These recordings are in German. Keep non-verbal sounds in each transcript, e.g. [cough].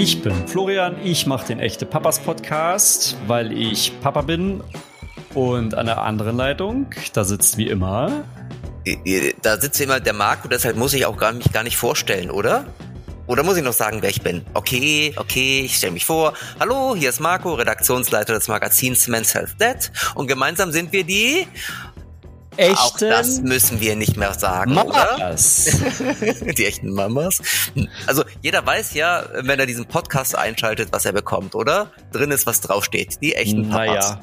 Ich bin Florian, ich mache den Echte Papas Podcast, weil ich Papa bin. Und an der anderen Leitung, da sitzt wie immer. Da sitzt immer der Marco, deshalb muss ich auch gar, mich gar nicht vorstellen, oder? Oder muss ich noch sagen, wer ich bin? Okay, okay, ich stelle mich vor. Hallo, hier ist Marco, Redaktionsleiter des Magazins Men's Health Dead. Und gemeinsam sind wir die echten Auch das müssen wir nicht mehr sagen, Mamas. oder? [laughs] Die echten Mamas. Also jeder weiß ja, wenn er diesen Podcast einschaltet, was er bekommt, oder? Drin ist, was draufsteht. Die echten Papas.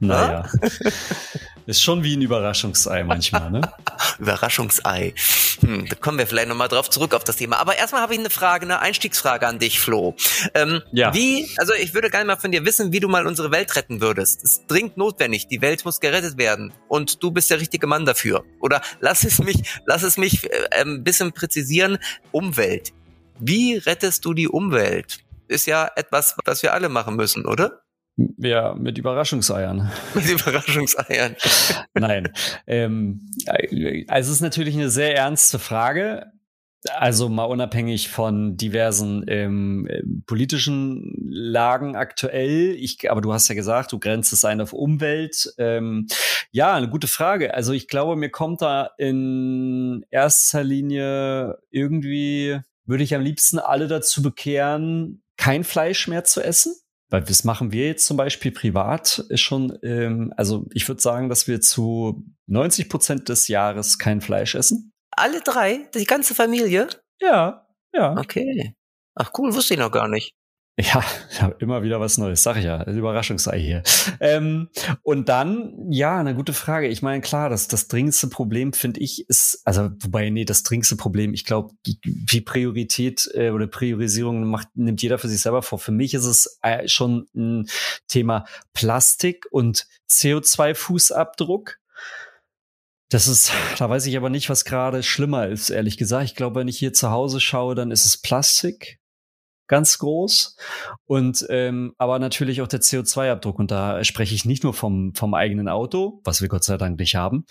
Naja, naja. [laughs] Ist schon wie ein Überraschungsei manchmal, ne? [laughs] Überraschungsei. Hm, da kommen wir vielleicht nochmal drauf zurück auf das Thema. Aber erstmal habe ich eine Frage, eine Einstiegsfrage an dich, Flo. Ähm, Ja. Wie, also ich würde gerne mal von dir wissen, wie du mal unsere Welt retten würdest. Es ist dringend notwendig. Die Welt muss gerettet werden. Und du bist der richtige Mann dafür. Oder lass es mich, lass es mich äh, ein bisschen präzisieren. Umwelt. Wie rettest du die Umwelt? Ist ja etwas, was wir alle machen müssen, oder? Ja, mit Überraschungseiern. [laughs] Mit Überraschungseiern. [laughs] Nein. ähm, also es ist natürlich eine sehr ernste Frage. Also mal unabhängig von diversen ähm, äh, politischen Lagen aktuell. Ich, aber du hast ja gesagt, du grenzt es ein auf Umwelt. Ähm, ja, eine gute Frage. Also ich glaube, mir kommt da in erster Linie irgendwie, würde ich am liebsten alle dazu bekehren, kein Fleisch mehr zu essen. Weil das machen wir jetzt zum Beispiel privat ist schon, ähm, also ich würde sagen, dass wir zu 90 Prozent des Jahres kein Fleisch essen. Alle drei? Die ganze Familie? Ja, ja. Okay. Ach cool, wusste ich noch gar nicht. Ja, ja, immer wieder was Neues, sag ich ja. Überraschungsei hier. Ähm, und dann, ja, eine gute Frage. Ich meine, klar, das, das dringendste Problem, finde ich, ist, also, wobei, nee, das dringendste Problem, ich glaube, wie Priorität äh, oder Priorisierung macht, nimmt jeder für sich selber vor. Für mich ist es äh, schon ein Thema Plastik und CO2-Fußabdruck. Das ist, da weiß ich aber nicht, was gerade schlimmer ist, ehrlich gesagt. Ich glaube, wenn ich hier zu Hause schaue, dann ist es Plastik ganz groß und ähm, aber natürlich auch der CO2-Abdruck und da spreche ich nicht nur vom vom eigenen Auto, was wir Gott sei Dank nicht haben,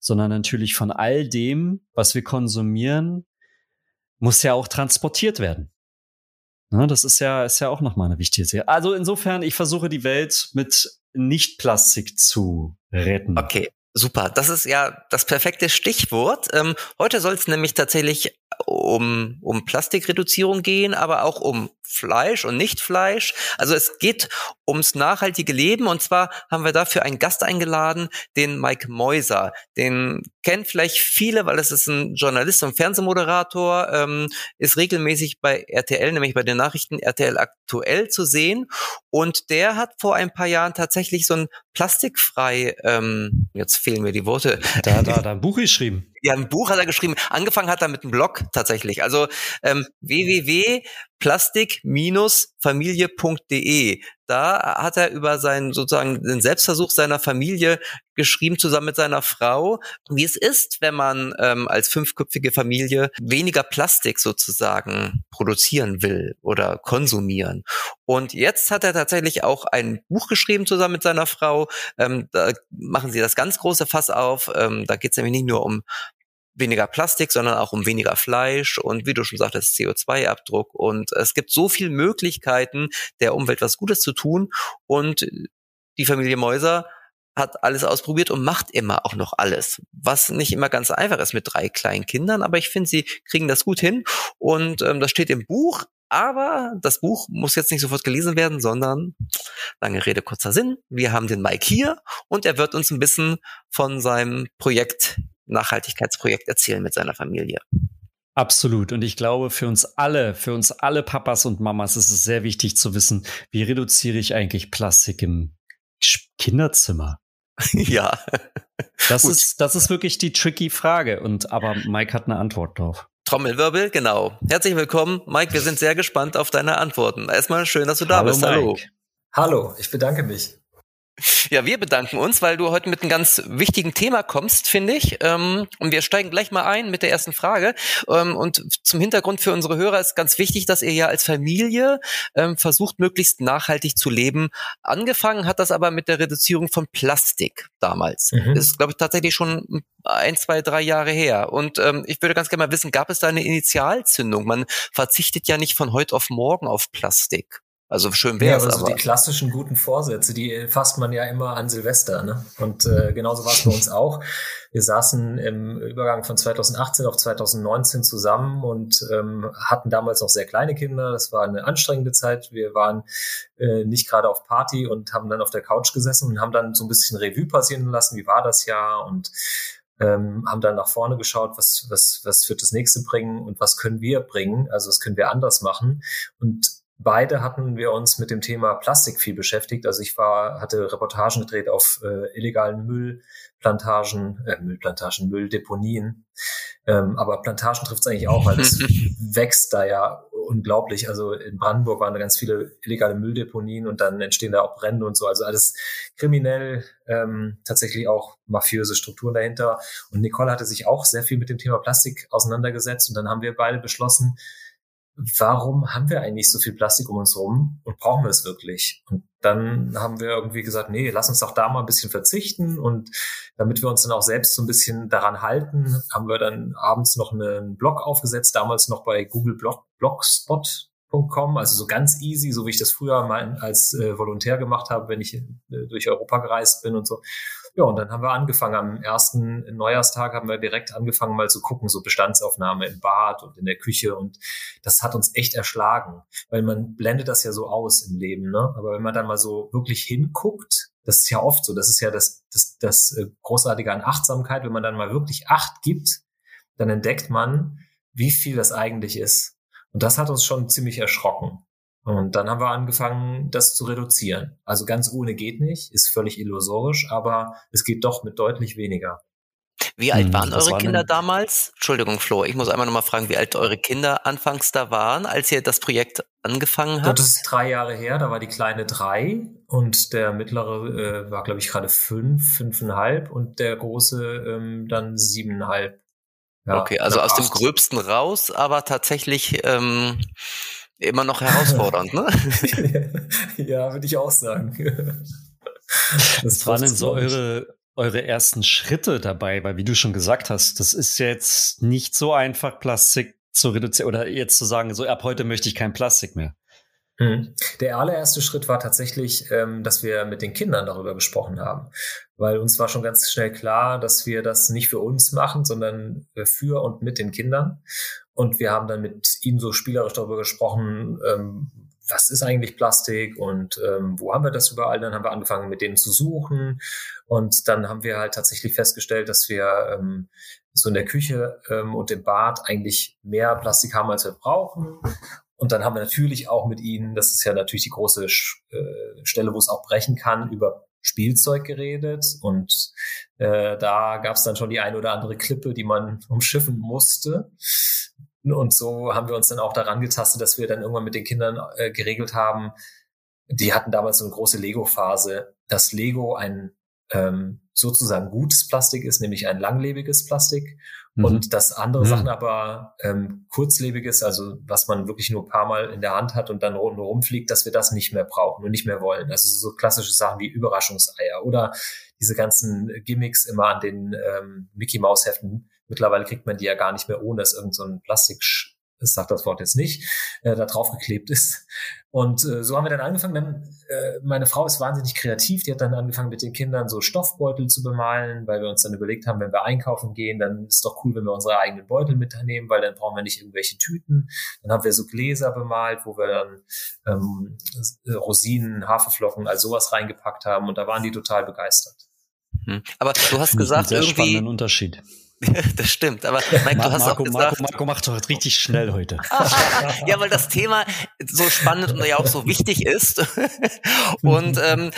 sondern natürlich von all dem, was wir konsumieren, muss ja auch transportiert werden. Ne, das ist ja ist ja auch noch mal eine wichtige Sache. Also insofern, ich versuche die Welt mit Nicht-Plastik zu retten. Okay, super. Das ist ja das perfekte Stichwort. Ähm, heute soll es nämlich tatsächlich um, um Plastikreduzierung gehen, aber auch um Fleisch und Nicht-Fleisch. Also es geht ums nachhaltige Leben und zwar haben wir dafür einen Gast eingeladen, den Mike Meuser. Den kennen vielleicht viele, weil es ist ein Journalist und Fernsehmoderator, ähm, ist regelmäßig bei RTL, nämlich bei den Nachrichten RTL aktuell zu sehen. Und der hat vor ein paar Jahren tatsächlich so ein plastikfrei, ähm, jetzt fehlen mir die Worte. Da, da, da ein Buch geschrieben. Ja, ein Buch hat er geschrieben. Angefangen hat er mit einem Blog tatsächlich. Also ähm, www.plastik-familie.de. Da hat er über seinen sozusagen den Selbstversuch seiner Familie geschrieben, zusammen mit seiner Frau, wie es ist, wenn man ähm, als fünfköpfige Familie weniger Plastik sozusagen produzieren will oder konsumieren. Und jetzt hat er tatsächlich auch ein Buch geschrieben zusammen mit seiner Frau. Ähm, da machen sie das ganz große Fass auf. Ähm, da geht es nämlich nicht nur um weniger Plastik, sondern auch um weniger Fleisch und wie du schon sagtest, CO2-Abdruck. Und es gibt so viele Möglichkeiten, der Umwelt was Gutes zu tun. Und die Familie Mäuser hat alles ausprobiert und macht immer auch noch alles, was nicht immer ganz einfach ist mit drei kleinen Kindern, aber ich finde, sie kriegen das gut hin und ähm, das steht im Buch, aber das Buch muss jetzt nicht sofort gelesen werden, sondern lange Rede, kurzer Sinn. Wir haben den Mike hier und er wird uns ein bisschen von seinem Projekt, Nachhaltigkeitsprojekt erzählen mit seiner Familie. Absolut. Und ich glaube, für uns alle, für uns alle Papas und Mamas ist es sehr wichtig zu wissen, wie reduziere ich eigentlich Plastik im Kinderzimmer? [laughs] ja. Das Gut. ist, das ist wirklich die tricky Frage. Und aber Mike hat eine Antwort drauf. Trommelwirbel, genau. Herzlich willkommen, Mike. Wir sind sehr gespannt auf deine Antworten. Erstmal schön, dass du da bist. Hallo. Mike. Hallo, ich bedanke mich. Ja, wir bedanken uns, weil du heute mit einem ganz wichtigen Thema kommst, finde ich. Ähm, und wir steigen gleich mal ein mit der ersten Frage. Ähm, und zum Hintergrund für unsere Hörer ist ganz wichtig, dass ihr ja als Familie ähm, versucht, möglichst nachhaltig zu leben. Angefangen hat das aber mit der Reduzierung von Plastik damals. Mhm. Das ist, glaube ich, tatsächlich schon ein, zwei, drei Jahre her. Und ähm, ich würde ganz gerne mal wissen, gab es da eine Initialzündung? Man verzichtet ja nicht von heute auf morgen auf Plastik. Also schön wäre es. Ja, also aber. die klassischen guten Vorsätze, die fasst man ja immer an Silvester. Ne? Und äh, genauso war es bei uns [laughs] auch. Wir saßen im Übergang von 2018 auf 2019 zusammen und ähm, hatten damals noch sehr kleine Kinder. Das war eine anstrengende Zeit. Wir waren äh, nicht gerade auf Party und haben dann auf der Couch gesessen und haben dann so ein bisschen Revue passieren lassen. Wie war das Jahr? Und ähm, haben dann nach vorne geschaut, was, was, was wird das nächste bringen und was können wir bringen, also was können wir anders machen. Und Beide hatten wir uns mit dem Thema Plastik viel beschäftigt. Also ich war, hatte Reportagen gedreht auf äh, illegalen Müllplantagen, äh, Müllplantagen, Mülldeponien. Ähm, aber Plantagen trifft es eigentlich auch, weil das [laughs] wächst da ja unglaublich. Also in Brandenburg waren da ganz viele illegale Mülldeponien und dann entstehen da auch Brände und so. Also alles kriminell, ähm, tatsächlich auch mafiöse Strukturen dahinter. Und Nicole hatte sich auch sehr viel mit dem Thema Plastik auseinandergesetzt und dann haben wir beide beschlossen, warum haben wir eigentlich so viel Plastik um uns rum und brauchen wir es wirklich? Und dann haben wir irgendwie gesagt, nee, lass uns doch da mal ein bisschen verzichten und damit wir uns dann auch selbst so ein bisschen daran halten, haben wir dann abends noch einen Blog aufgesetzt, damals noch bei Google Blog, Blogspot.com, also so ganz easy, so wie ich das früher mal als äh, Volontär gemacht habe, wenn ich äh, durch Europa gereist bin und so. Ja, und dann haben wir angefangen, am ersten Neujahrstag haben wir direkt angefangen mal zu gucken, so Bestandsaufnahme im Bad und in der Küche und das hat uns echt erschlagen, weil man blendet das ja so aus im Leben, ne? Aber wenn man dann mal so wirklich hinguckt, das ist ja oft so, das ist ja das, das, das äh, Großartige an Achtsamkeit, wenn man dann mal wirklich Acht gibt, dann entdeckt man, wie viel das eigentlich ist. Und das hat uns schon ziemlich erschrocken. Und dann haben wir angefangen, das zu reduzieren. Also ganz ohne geht nicht, ist völlig illusorisch, aber es geht doch mit deutlich weniger. Wie alt hm, waren eure Kinder denn? damals? Entschuldigung, Flo, ich muss einmal nochmal fragen, wie alt eure Kinder anfangs da waren, als ihr das Projekt angefangen habt? Das ist drei Jahre her, da war die kleine drei und der mittlere äh, war, glaube ich, gerade fünf, fünfeinhalb und der große ähm, dann siebeneinhalb. Ja, okay, also aus acht. dem Gröbsten raus, aber tatsächlich ähm, immer noch herausfordernd, ne? [laughs] ja, würde ich auch sagen. Was waren denn so eure, eure ersten Schritte dabei? Weil, wie du schon gesagt hast, das ist jetzt nicht so einfach, Plastik zu reduzieren oder jetzt zu sagen, so ab heute möchte ich kein Plastik mehr. Mhm. Der allererste Schritt war tatsächlich, ähm, dass wir mit den Kindern darüber gesprochen haben, weil uns war schon ganz schnell klar, dass wir das nicht für uns machen, sondern für und mit den Kindern. Und wir haben dann mit ihnen so spielerisch darüber gesprochen, ähm, was ist eigentlich Plastik und ähm, wo haben wir das überall? Dann haben wir angefangen, mit denen zu suchen. Und dann haben wir halt tatsächlich festgestellt, dass wir ähm, so in der Küche ähm, und im Bad eigentlich mehr Plastik haben, als wir brauchen. Und dann haben wir natürlich auch mit ihnen, das ist ja natürlich die große äh, Stelle, wo es auch brechen kann, über Spielzeug geredet. Und äh, da gab es dann schon die ein oder andere Klippe, die man [laughs] umschiffen musste. Und so haben wir uns dann auch daran getastet, dass wir dann irgendwann mit den Kindern äh, geregelt haben, die hatten damals so eine große Lego-Phase, dass Lego ein ähm, sozusagen gutes Plastik ist, nämlich ein langlebiges Plastik. Mhm. Und dass andere mhm. Sachen aber ähm, kurzlebiges, also was man wirklich nur ein paar Mal in der Hand hat und dann nur rumfliegt, dass wir das nicht mehr brauchen und nicht mehr wollen. Also so klassische Sachen wie Überraschungseier oder diese ganzen Gimmicks immer an den ähm, Mickey Maus Heften Mittlerweile kriegt man die ja gar nicht mehr, ohne dass irgend so ein Plastik, das sagt das Wort jetzt nicht, äh, da drauf geklebt ist. Und äh, so haben wir dann angefangen. Dann, äh, meine Frau ist wahnsinnig kreativ. Die hat dann angefangen, mit den Kindern so Stoffbeutel zu bemalen, weil wir uns dann überlegt haben, wenn wir einkaufen gehen, dann ist doch cool, wenn wir unsere eigenen Beutel mitnehmen, weil dann brauchen wir nicht irgendwelche Tüten. Dann haben wir so Gläser bemalt, wo wir dann ähm, Rosinen, Haferflocken, all sowas reingepackt haben. Und da waren die total begeistert. Hm. Aber du hast gesagt, irgendwie. spannenden Unterschied. [laughs] das stimmt, aber Mike, Mar du hast Marco, auch gesagt, Marco, Marco macht doch richtig schnell heute. [laughs] ja, weil das Thema so spannend und ja auch so wichtig ist. [laughs] Und ähm,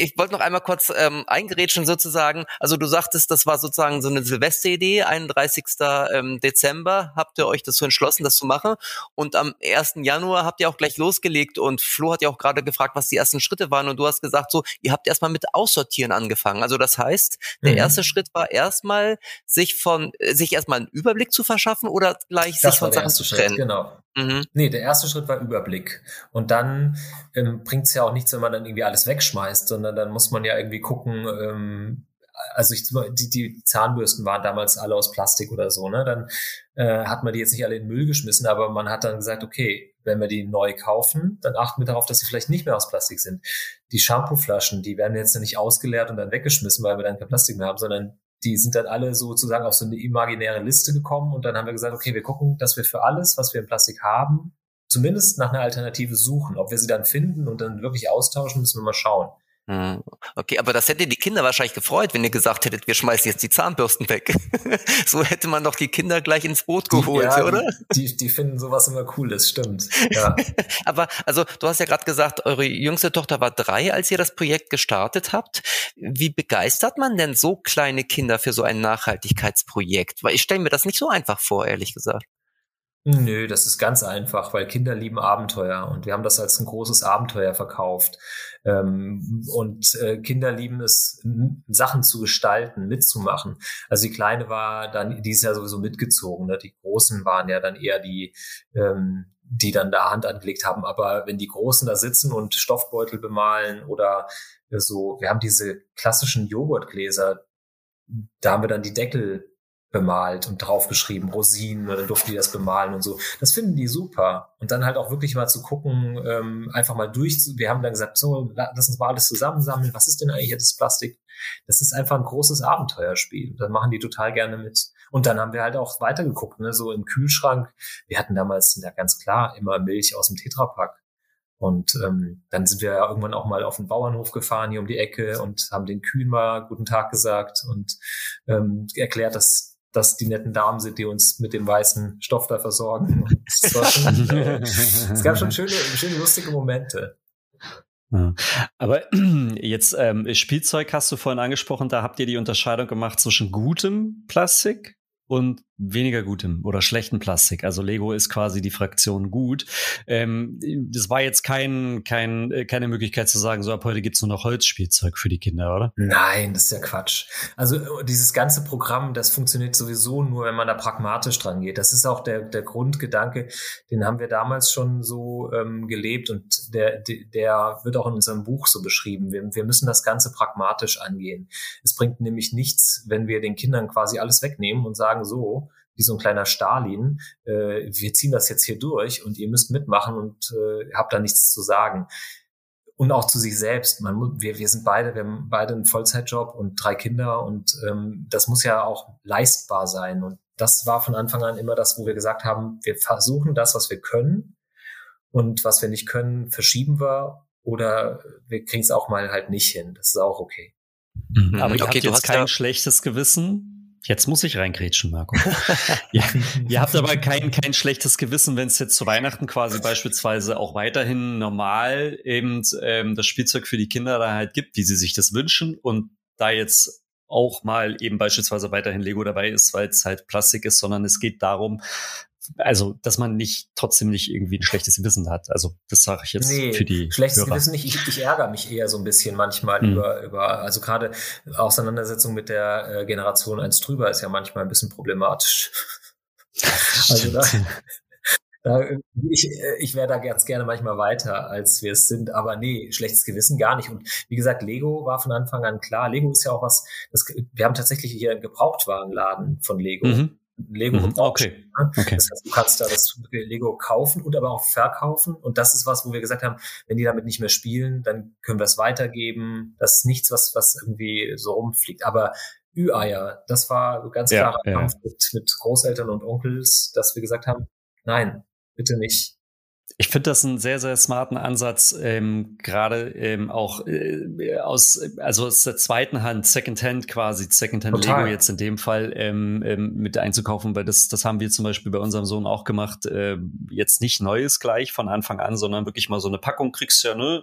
ich wollte noch einmal kurz ähm, eingerätschen sozusagen. Also du sagtest, das war sozusagen so eine Silvesteridee, 31. Ähm, Dezember habt ihr euch dazu entschlossen, das zu machen. Und am 1. Januar habt ihr auch gleich losgelegt und Flo hat ja auch gerade gefragt, was die ersten Schritte waren. Und du hast gesagt, so, ihr habt erstmal mit Aussortieren angefangen. Also das heißt, der Mhm. erste Schritt war erstmal, sich von, äh, sich erstmal einen Überblick zu verschaffen oder gleich sich Das war von der Sachen erste zu Schritt, trennen. genau. Mhm. Nee, der erste Schritt war Überblick. Und dann ähm, bringt es ja auch nichts, wenn man dann irgendwie alles wegschmeißt, sondern dann muss man ja irgendwie gucken, ähm, also ich, die, die Zahnbürsten waren damals alle aus Plastik oder so, ne? Dann äh, hat man die jetzt nicht alle in den Müll geschmissen, aber man hat dann gesagt, okay, wenn wir die neu kaufen, dann achten wir darauf, dass sie vielleicht nicht mehr aus Plastik sind. Die Shampooflaschen, die werden jetzt nicht ausgeleert und dann weggeschmissen, weil wir dann kein Plastik mehr haben, sondern die sind dann alle sozusagen auf so eine imaginäre Liste gekommen und dann haben wir gesagt, okay, wir gucken, dass wir für alles, was wir in Plastik haben, zumindest nach einer Alternative suchen. Ob wir sie dann finden und dann wirklich austauschen, müssen wir mal schauen. Mhm. Okay, aber das hätte die Kinder wahrscheinlich gefreut, wenn ihr gesagt hättet, wir schmeißen jetzt die Zahnbürsten weg. [laughs] so hätte man doch die Kinder gleich ins Boot geholt, ja, oder? Die, die, die finden sowas immer cool, das stimmt. Ja. [laughs] Aber also du hast ja gerade gesagt, eure jüngste Tochter war drei, als ihr das Projekt gestartet habt. Wie begeistert man denn so kleine Kinder für so ein Nachhaltigkeitsprojekt? Weil ich stelle mir das nicht so einfach vor, ehrlich gesagt. Nö, das ist ganz einfach, weil Kinder lieben Abenteuer und wir haben das als ein großes Abenteuer verkauft. Ähm, und äh, Kinder lieben es, Sachen zu gestalten, mitzumachen. Also die Kleine war dann, die ist ja sowieso mitgezogen. Ne? Die Großen waren ja dann eher die, ähm, die dann da Hand angelegt haben. Aber wenn die Großen da sitzen und Stoffbeutel bemalen oder äh, so, wir haben diese klassischen Joghurtgläser, da haben wir dann die Deckel bemalt und draufgeschrieben, Rosinen, und dann durften die das bemalen und so. Das finden die super. Und dann halt auch wirklich mal zu gucken, ähm, einfach mal durch. Wir haben dann gesagt, so, la- lass uns mal alles zusammensammeln. Was ist denn eigentlich das Plastik? Das ist einfach ein großes Abenteuerspiel. Da machen die total gerne mit. Und dann haben wir halt auch weitergeguckt, ne, so im Kühlschrank. Wir hatten damals, ja ganz klar, immer Milch aus dem Tetrapack. Und ähm, dann sind wir ja irgendwann auch mal auf den Bauernhof gefahren hier um die Ecke und haben den Kühen mal guten Tag gesagt und ähm, erklärt, dass dass die netten Damen sind, die uns mit dem weißen Stoff da versorgen. [laughs] Schon, äh, es gab schon schöne, schöne, lustige Momente. Ja. Aber [clears throat] jetzt ähm, Spielzeug hast du vorhin angesprochen, da habt ihr die Unterscheidung gemacht zwischen gutem Plastik und weniger gutem oder schlechten Plastik. Also Lego ist quasi die Fraktion gut. Ähm, das war jetzt kein, kein, äh, keine Möglichkeit zu sagen, so ab heute gibt's nur noch Holzspielzeug für die Kinder, oder? Nein, das ist ja Quatsch. Also äh, dieses ganze Programm, das funktioniert sowieso nur, wenn man da pragmatisch dran geht. Das ist auch der, der Grundgedanke, den haben wir damals schon so ähm, gelebt und der, der wird auch in unserem Buch so beschrieben. Wir, wir müssen das Ganze pragmatisch angehen. Es bringt nämlich nichts, wenn wir den Kindern quasi alles wegnehmen und sagen so, wie so ein kleiner Stalin, äh, wir ziehen das jetzt hier durch und ihr müsst mitmachen und äh, habt da nichts zu sagen und auch zu sich selbst. Man muss, wir, wir sind beide, wir haben beide einen Vollzeitjob und drei Kinder und ähm, das muss ja auch leistbar sein. Und das war von Anfang an immer das, wo wir gesagt haben, wir versuchen das, was wir können und was wir nicht können, verschieben wir oder wir kriegen es auch mal halt nicht hin. Das ist auch okay. Mhm. Aber ihr Okay, habt jetzt hast kein schlechtes Gewissen. Jetzt muss ich reingrätschen, Marco. [laughs] ja, ihr habt aber kein, kein schlechtes Gewissen, wenn es jetzt zu Weihnachten quasi beispielsweise auch weiterhin normal eben ähm, das Spielzeug für die Kinder da halt gibt, wie sie sich das wünschen und da jetzt auch mal eben beispielsweise weiterhin Lego dabei ist, weil es halt Plastik ist, sondern es geht darum, also, dass man nicht trotzdem nicht irgendwie ein schlechtes Gewissen hat. Also, das sage ich jetzt Nee, für die schlechtes Hörer. Gewissen nicht. Ich, ich ärgere mich eher so ein bisschen manchmal Mhm. über, über, also gerade Auseinandersetzung mit der äh, Generation eins drüber ist ja manchmal ein bisschen problematisch. Also da, [laughs] da, ich, äh, ich wäre da ganz gerne manchmal weiter, als wir es sind. Aber nee, schlechtes Gewissen gar nicht. Und wie gesagt, Lego war von Anfang an klar. Lego ist ja auch was, das, wir haben tatsächlich hier einen Gebrauchtwarenladen von Lego. Mhm. Lego Mhm. Okay. Okay. Das heißt, du kannst da das Lego kaufen und aber auch verkaufen. Und das ist was, wo wir gesagt haben, wenn die damit nicht mehr spielen, dann können wir es weitergeben. Das ist nichts, was, was irgendwie so rumfliegt. Aber Ü-Eier, das war ganz Ja, klarer ja. Kampf mit, mit Großeltern und Onkels, dass wir gesagt haben, nein, bitte nicht. Ich finde das einen sehr, sehr smarten Ansatz, ähm, gerade ähm, auch äh, aus, also aus der zweiten Hand, Secondhand quasi, Secondhand Lego jetzt in dem Fall ähm, ähm, mit einzukaufen, weil das, das haben wir zum Beispiel bei unserem Sohn auch gemacht. Äh, jetzt nicht Neues gleich von Anfang an, sondern wirklich mal so eine Packung kriegst du ja, ne,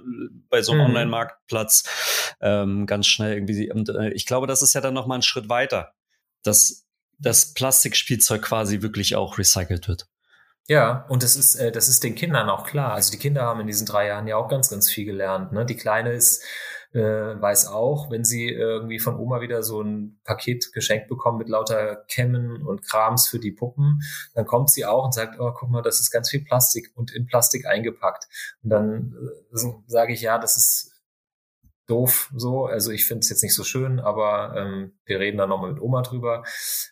bei so einem mhm. Online-Marktplatz ähm, ganz schnell irgendwie. Und äh, ich glaube, das ist ja dann noch mal ein Schritt weiter, dass das Plastikspielzeug quasi wirklich auch recycelt wird. Ja, und das ist, äh, das ist den Kindern auch klar. Also die Kinder haben in diesen drei Jahren ja auch ganz, ganz viel gelernt. Ne? Die Kleine ist, äh, weiß auch, wenn sie irgendwie von Oma wieder so ein Paket geschenkt bekommt mit lauter Kämmen und Krams für die Puppen, dann kommt sie auch und sagt, oh, guck mal, das ist ganz viel Plastik und in Plastik eingepackt. Und dann äh, sage ich, ja, das ist doof so. Also ich finde es jetzt nicht so schön, aber ähm, wir reden dann nochmal mit Oma drüber.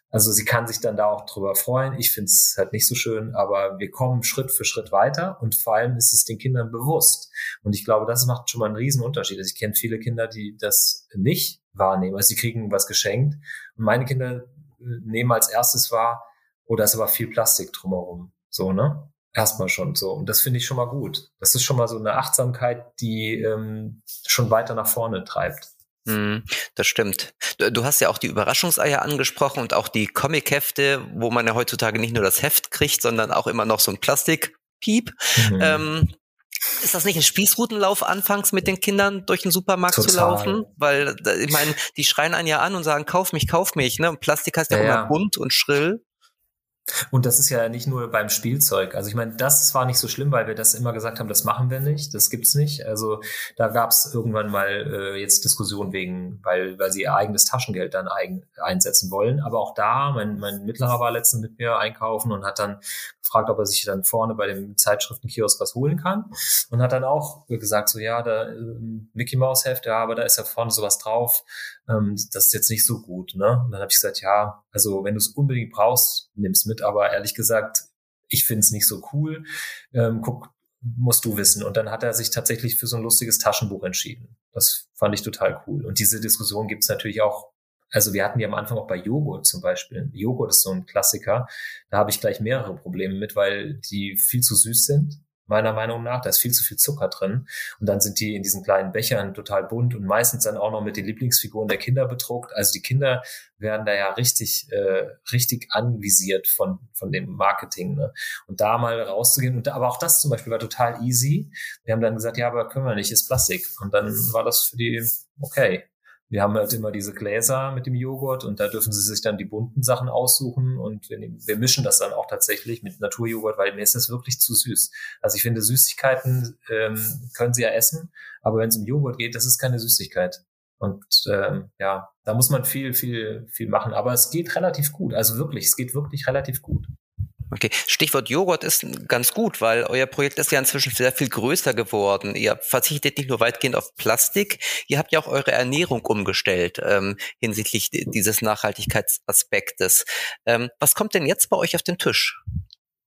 Also sie kann sich dann da auch drüber freuen. Ich finde es halt nicht so schön, aber wir kommen Schritt für Schritt weiter und vor allem ist es den Kindern bewusst. Und ich glaube, das macht schon mal einen riesen Unterschied. Also ich kenne viele Kinder, die das nicht wahrnehmen. Also sie kriegen was geschenkt und meine Kinder äh, nehmen als erstes wahr, oh, da ist aber viel Plastik drumherum. So, ne? Erstmal schon so. Und das finde ich schon mal gut. Das ist schon mal so eine Achtsamkeit, die ähm, schon weiter nach vorne treibt. Mm, das stimmt. Du hast ja auch die Überraschungseier angesprochen und auch die Comichefte, wo man ja heutzutage nicht nur das Heft kriegt, sondern auch immer noch so ein Plastikpiep. Mhm. Ähm, ist das nicht ein Spießrutenlauf anfangs mit den Kindern durch den Supermarkt Total. zu laufen? Weil ich meine, die schreien einen ja an und sagen, kauf mich, kauf mich. Ne? Und Plastik heißt ja, ja immer bunt und schrill. Und das ist ja nicht nur beim Spielzeug. Also ich meine, das war nicht so schlimm, weil wir das immer gesagt haben, das machen wir nicht, das gibt's nicht. Also da gab's irgendwann mal äh, jetzt Diskussionen wegen, weil, weil sie ihr eigenes Taschengeld dann eigen, einsetzen wollen. Aber auch da, mein, mein Mittlerer war letztens mit mir einkaufen und hat dann gefragt, ob er sich dann vorne bei dem Zeitschriftenkiosk was holen kann. Und hat dann auch gesagt, so ja, da äh, Mickey Mouse Heft, ja, aber da ist ja vorne sowas drauf ähm, das ist jetzt nicht so gut. Ne? Und dann habe ich gesagt, ja, also wenn du es unbedingt brauchst, nimm's mit. Aber ehrlich gesagt, ich finde es nicht so cool. Ähm, guck, musst du wissen. Und dann hat er sich tatsächlich für so ein lustiges Taschenbuch entschieden. Das fand ich total cool. Und diese Diskussion gibt's natürlich auch. Also wir hatten die am Anfang auch bei Joghurt zum Beispiel. Joghurt ist so ein Klassiker. Da habe ich gleich mehrere Probleme mit, weil die viel zu süß sind meiner Meinung nach. Da ist viel zu viel Zucker drin. Und dann sind die in diesen kleinen Bechern total bunt und meistens dann auch noch mit den Lieblingsfiguren der Kinder bedruckt. Also die Kinder werden da ja richtig, äh, richtig anvisiert von, von dem Marketing. Ne? Und da mal rauszugehen. Und da, aber auch das zum Beispiel war total easy. Wir haben dann gesagt, ja, aber können wir nicht, ist Plastik. Und dann war das für die okay wir haben halt immer diese Gläser mit dem Joghurt und da dürfen sie sich dann die bunten Sachen aussuchen und wir, nehmen, wir mischen das dann auch tatsächlich mit Naturjoghurt, weil mir ist das wirklich zu süß. Also ich finde, Süßigkeiten ähm, können sie ja essen, aber wenn es um Joghurt geht, das ist keine Süßigkeit. Und ähm, ja, da muss man viel, viel, viel machen. Aber es geht relativ gut. Also wirklich, es geht wirklich relativ gut. Okay, Stichwort Joghurt ist ganz gut, weil euer Projekt ist ja inzwischen sehr viel größer geworden. Ihr verzichtet nicht nur weitgehend auf Plastik, ihr habt ja auch eure Ernährung umgestellt ähm, hinsichtlich dieses Nachhaltigkeitsaspektes. Ähm, was kommt denn jetzt bei euch auf den Tisch?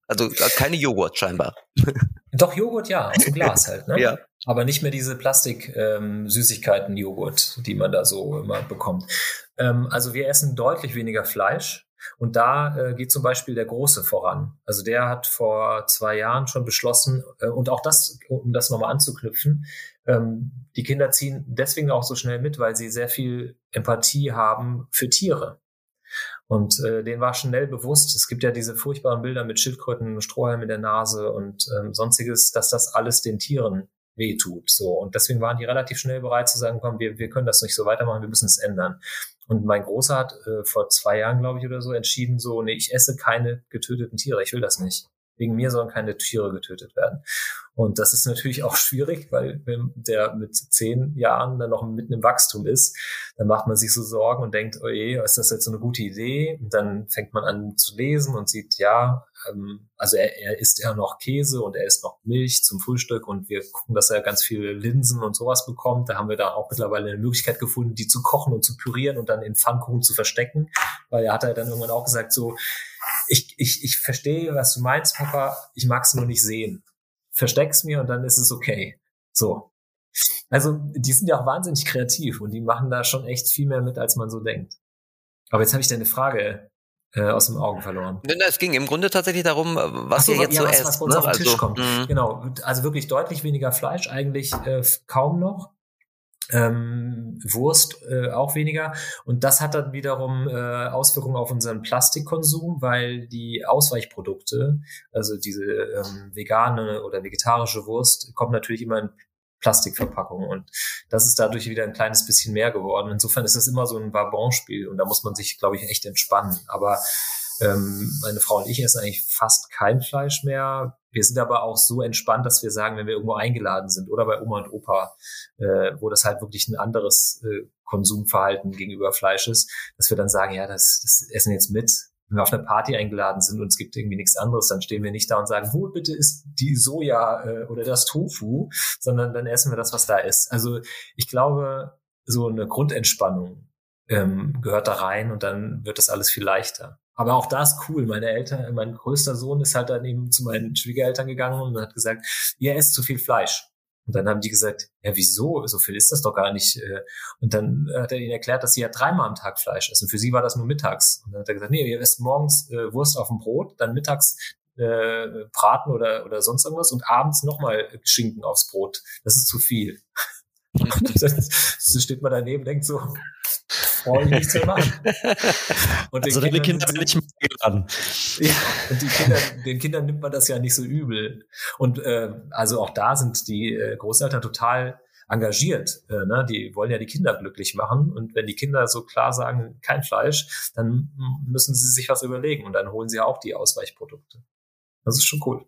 Also äh, keine Joghurt scheinbar. [laughs] Doch Joghurt ja, aus dem Glas halt. Ne? ja. Aber nicht mehr diese Plastik-Süßigkeiten-Joghurt, ähm, die man da so immer bekommt. Ähm, also wir essen deutlich weniger Fleisch. Und da äh, geht zum Beispiel der Große voran. Also der hat vor zwei Jahren schon beschlossen, äh, und auch das, um das nochmal anzuknüpfen, ähm, die Kinder ziehen deswegen auch so schnell mit, weil sie sehr viel Empathie haben für Tiere. Und äh, denen war schnell bewusst, es gibt ja diese furchtbaren Bilder mit Schildkröten, Strohhalm in der Nase und ähm, sonstiges, dass das alles den Tieren wehtut. So. Und deswegen waren die relativ schnell bereit zu sagen, komm, wir, wir können das nicht so weitermachen, wir müssen es ändern. Und mein Großer hat äh, vor zwei Jahren, glaube ich, oder so entschieden, so, nee, ich esse keine getöteten Tiere, ich will das nicht. Wegen mir sollen keine Tiere getötet werden. Und das ist natürlich auch schwierig, weil wenn der mit zehn Jahren dann noch mitten im Wachstum ist, dann macht man sich so Sorgen und denkt, oh je, ist das jetzt so eine gute Idee? Und dann fängt man an zu lesen und sieht, ja, ähm, also er, er isst ja noch Käse und er isst noch Milch zum Frühstück und wir gucken, dass er ganz viele Linsen und sowas bekommt. Da haben wir da auch mittlerweile eine Möglichkeit gefunden, die zu kochen und zu pürieren und dann in Pfannkuchen zu verstecken, weil er hat ja dann irgendwann auch gesagt, so, ich, ich, ich verstehe, was du meinst, Papa, ich mag es nur nicht sehen. Versteck's mir und dann ist es okay. So. Also, die sind ja auch wahnsinnig kreativ und die machen da schon echt viel mehr mit, als man so denkt. Aber jetzt habe ich deine Frage äh, aus dem Augen verloren. Es ging im Grunde tatsächlich darum, was so, ihr jetzt ja, so was, esst. Was bei uns ne? auf den Tisch also, kommt. Mh. Genau, also wirklich deutlich weniger Fleisch, eigentlich äh, kaum noch. Ähm, Wurst äh, auch weniger. Und das hat dann wiederum äh, Auswirkungen auf unseren Plastikkonsum, weil die Ausweichprodukte, also diese ähm, vegane oder vegetarische Wurst, kommt natürlich immer in Plastikverpackungen. Und das ist dadurch wieder ein kleines bisschen mehr geworden. Insofern ist das immer so ein Wabonspiel und da muss man sich, glaube ich, echt entspannen. Aber ähm, meine Frau und ich essen eigentlich fast kein Fleisch mehr. Wir sind aber auch so entspannt, dass wir sagen, wenn wir irgendwo eingeladen sind oder bei Oma und Opa, äh, wo das halt wirklich ein anderes äh, Konsumverhalten gegenüber Fleisch ist, dass wir dann sagen, ja, das, das essen jetzt mit wenn wir auf eine Party eingeladen sind und es gibt irgendwie nichts anderes, dann stehen wir nicht da und sagen, wo bitte ist die Soja äh, oder das Tofu, sondern dann essen wir das, was da ist. Also ich glaube, so eine Grundentspannung ähm, gehört da rein und dann wird das alles viel leichter. Aber auch da ist cool. Meine Eltern, mein größter Sohn ist halt dann eben zu meinen Schwiegereltern gegangen und hat gesagt, ihr esst zu viel Fleisch. Und dann haben die gesagt, ja, wieso? So viel ist das doch gar nicht. Äh. Und dann hat er ihnen erklärt, dass sie ja dreimal am Tag Fleisch essen. Für sie war das nur mittags. Und dann hat er gesagt, nee, ihr esst morgens äh, Wurst auf dem Brot, dann mittags äh, Braten oder, oder sonst irgendwas und abends nochmal Schinken aufs Brot. Das ist zu viel. [laughs] so steht man daneben, denkt so, brauche ich nichts mehr machen. Und also deine Kinder werden nicht mehr geladen. Ja, und die Kinder, den Kindern nimmt man das ja nicht so übel. Und äh, also auch da sind die äh, Großeltern total engagiert. Äh, ne? Die wollen ja die Kinder glücklich machen. Und wenn die Kinder so klar sagen, kein Fleisch, dann müssen sie sich was überlegen. Und dann holen sie auch die Ausweichprodukte. Das ist schon cool.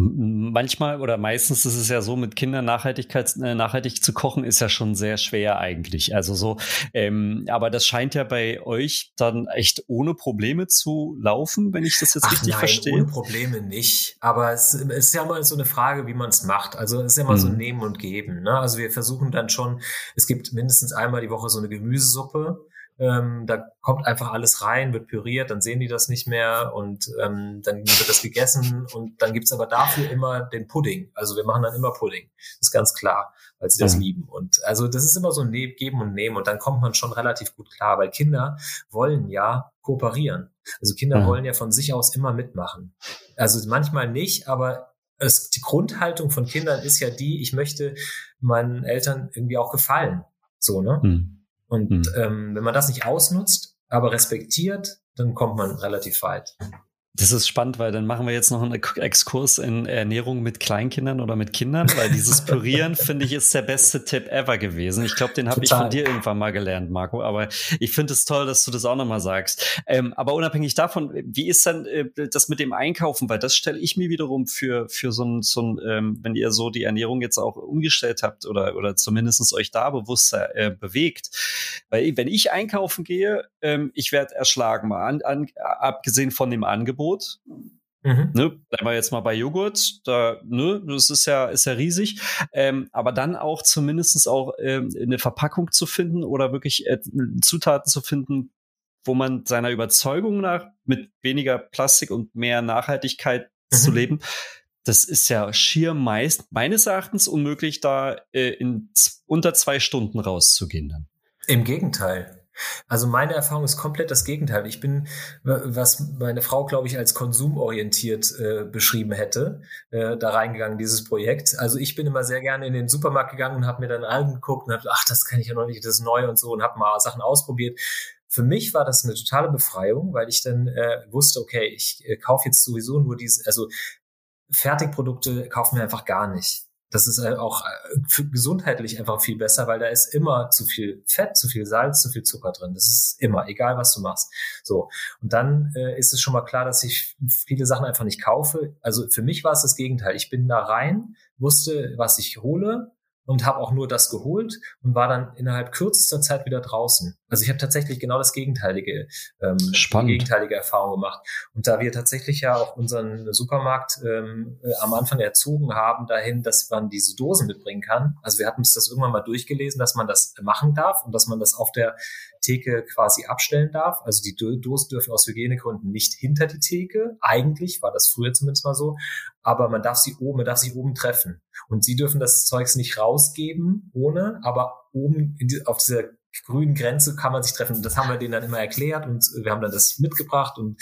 Manchmal oder meistens ist es ja so, mit Kindern Nachhaltigkeit, äh, nachhaltig zu kochen, ist ja schon sehr schwer eigentlich. Also so, ähm, aber das scheint ja bei euch dann echt ohne Probleme zu laufen, wenn ich das jetzt Ach richtig nein, verstehe. Ohne Probleme nicht. Aber es, es, ist ja mal so eine Frage, wie man es macht. Also es ist ja mal hm. so Nehmen und Geben. Ne? Also wir versuchen dann schon, es gibt mindestens einmal die Woche so eine Gemüsesuppe ähm, da kommt einfach alles rein, wird püriert, dann sehen die das nicht mehr und ähm, dann wird das gegessen und dann gibt's aber dafür immer den Pudding. Also wir machen dann immer Pudding. Das ist ganz klar, weil sie das mhm. lieben. Und also das ist immer so ein ne Geben und Nehmen und dann kommt man schon relativ gut klar, weil Kinder wollen ja kooperieren. Also Kinder mhm. wollen ja von sich aus immer mitmachen. Also manchmal nicht, aber es, die Grundhaltung von Kindern ist ja die, ich möchte meinen Eltern irgendwie auch gefallen. So, ne? Mhm. Und mhm. ähm, wenn man das nicht ausnutzt, aber respektiert, dann kommt man relativ weit. Das ist spannend, weil dann machen wir jetzt noch einen Exkurs in Ernährung mit Kleinkindern oder mit Kindern, weil dieses Pürieren, [laughs] finde ich, ist der beste Tipp ever gewesen. Ich glaube, den habe ich von dir irgendwann mal gelernt, Marco. Aber ich finde es toll, dass du das auch nochmal sagst. Ähm, aber unabhängig davon, wie ist dann äh, das mit dem Einkaufen? Weil das stelle ich mir wiederum für, für so ein, so ein ähm, wenn ihr so die Ernährung jetzt auch umgestellt habt oder, oder zumindest euch da bewusster äh, bewegt. Weil wenn ich einkaufen gehe, ähm, ich werde erschlagen, mal an, an, abgesehen von dem Angebot Angebot. Mhm. Ne, bleiben wir jetzt mal bei Joghurt, da, ne, das ist ja, ist ja riesig. Ähm, aber dann auch zumindest auch ähm, eine Verpackung zu finden oder wirklich äh, Zutaten zu finden, wo man seiner Überzeugung nach mit weniger Plastik und mehr Nachhaltigkeit mhm. zu leben, das ist ja schier meist meines Erachtens unmöglich, da äh, in unter zwei Stunden rauszugehen dann. Im Gegenteil. Also meine Erfahrung ist komplett das Gegenteil. Ich bin, was meine Frau, glaube ich, als konsumorientiert äh, beschrieben hätte, äh, da reingegangen, dieses Projekt. Also ich bin immer sehr gerne in den Supermarkt gegangen und habe mir dann angeguckt und habe, ach, das kann ich ja noch nicht, das ist neu und so und habe mal Sachen ausprobiert. Für mich war das eine totale Befreiung, weil ich dann äh, wusste, okay, ich äh, kaufe jetzt sowieso nur diese, also Fertigprodukte kaufen wir einfach gar nicht. Das ist halt auch äh, gesundheitlich einfach viel besser, weil da ist immer zu viel Fett, zu viel Salz, zu viel Zucker drin. Das ist immer, egal was du machst. So. Und dann äh, ist es schon mal klar, dass ich viele Sachen einfach nicht kaufe. Also für mich war es das Gegenteil. Ich bin da rein, wusste, was ich hole, und habe auch nur das geholt und war dann innerhalb kürzester Zeit wieder draußen. Also ich habe tatsächlich genau das gegenteilige, ähm, Spannend. gegenteilige Erfahrung gemacht. Und da wir tatsächlich ja auch unseren Supermarkt ähm, äh, am Anfang erzogen haben, dahin, dass man diese Dosen mitbringen kann. Also wir hatten uns das irgendwann mal durchgelesen, dass man das machen darf und dass man das auf der Theke quasi abstellen darf. Also die Dosen dürfen aus Hygienegründen nicht hinter die Theke. Eigentlich war das früher zumindest mal so. Aber man darf sie oben, man darf sich oben treffen. Und sie dürfen das Zeugs nicht rausgeben ohne, aber oben die, auf dieser grünen Grenze kann man sich treffen. Das haben wir denen dann immer erklärt und wir haben dann das mitgebracht und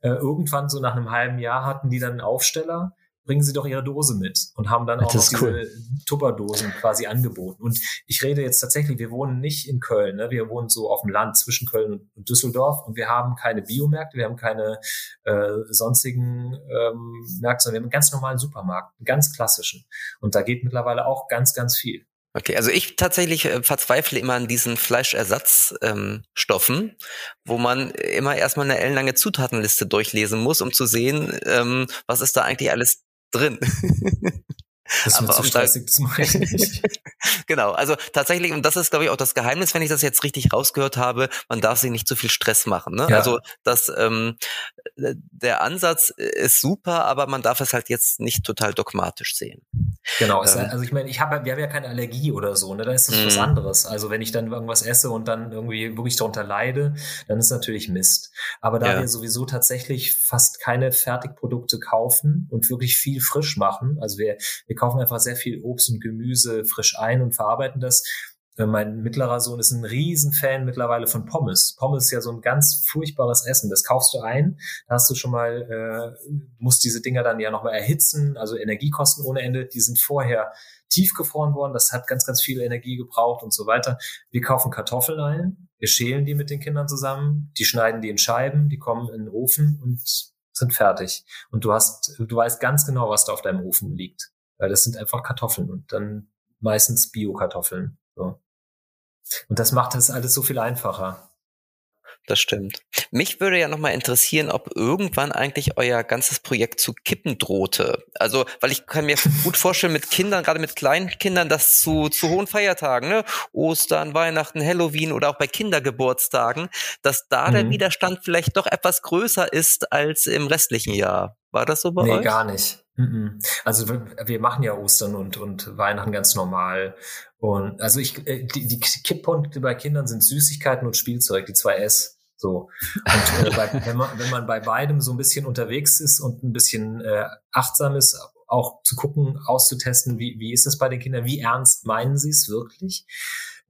äh, irgendwann so nach einem halben Jahr hatten die dann einen Aufsteller bringen Sie doch Ihre Dose mit und haben dann auch noch diese cool. Tupperdosen quasi angeboten. Und ich rede jetzt tatsächlich, wir wohnen nicht in Köln, ne? wir wohnen so auf dem Land zwischen Köln und Düsseldorf und wir haben keine Biomärkte, wir haben keine äh, sonstigen ähm, Märkte, sondern wir haben einen ganz normalen Supermarkt, einen ganz klassischen. Und da geht mittlerweile auch ganz, ganz viel. Okay, also ich tatsächlich äh, verzweifle immer an diesen Fleischersatzstoffen, ähm, wo man immer erstmal eine ellenlange Zutatenliste durchlesen muss, um zu sehen, ähm, was ist da eigentlich alles drin. [laughs] Das ist mir zu stressig, das mache ich nicht. [laughs] genau, also tatsächlich, und das ist, glaube ich, auch das Geheimnis, wenn ich das jetzt richtig rausgehört habe, man darf sich nicht zu viel Stress machen. Ne? Ja. Also das, ähm, der Ansatz ist super, aber man darf es halt jetzt nicht total dogmatisch sehen. Genau, ähm, also ich meine, ich habe, wir haben ja keine Allergie oder so, ne? Da ist das was mhm. anderes. Also wenn ich dann irgendwas esse und dann irgendwie wirklich darunter leide, dann ist natürlich Mist. Aber da ja. wir sowieso tatsächlich fast keine Fertigprodukte kaufen und wirklich viel frisch machen, also wir, wir kaufen einfach sehr viel Obst und Gemüse frisch ein und verarbeiten das. Äh, mein mittlerer Sohn ist ein Riesenfan mittlerweile von Pommes. Pommes ist ja so ein ganz furchtbares Essen. Das kaufst du ein, da hast du schon mal, äh, musst diese Dinger dann ja nochmal erhitzen, also Energiekosten ohne Ende. Die sind vorher tiefgefroren worden. Das hat ganz, ganz viel Energie gebraucht und so weiter. Wir kaufen Kartoffeln ein, wir schälen die mit den Kindern zusammen, die schneiden die in Scheiben, die kommen in den Ofen und sind fertig. Und du hast, du weißt ganz genau, was da auf deinem Ofen liegt. Weil das sind einfach Kartoffeln und dann meistens Bio-Kartoffeln. So. Und das macht das alles so viel einfacher. Das stimmt. Mich würde ja nochmal interessieren, ob irgendwann eigentlich euer ganzes Projekt zu kippen drohte. Also, weil ich kann mir [laughs] gut vorstellen, mit Kindern, gerade mit kleinen Kindern, dass zu, zu hohen Feiertagen, ne, Ostern, Weihnachten, Halloween oder auch bei Kindergeburtstagen, dass da mhm. der Widerstand vielleicht doch etwas größer ist als im restlichen Jahr. War das so bei nee, euch? Nee, gar nicht. Also wir machen ja Ostern und, und Weihnachten ganz normal. Und also ich, äh, die, die Kipppunkte bei Kindern sind Süßigkeiten und Spielzeug, die zwei S. So. Und äh, bei, [laughs] wenn, man, wenn man bei beidem so ein bisschen unterwegs ist und ein bisschen äh, achtsam ist, auch zu gucken, auszutesten, wie, wie ist es bei den Kindern, wie ernst meinen sie es wirklich?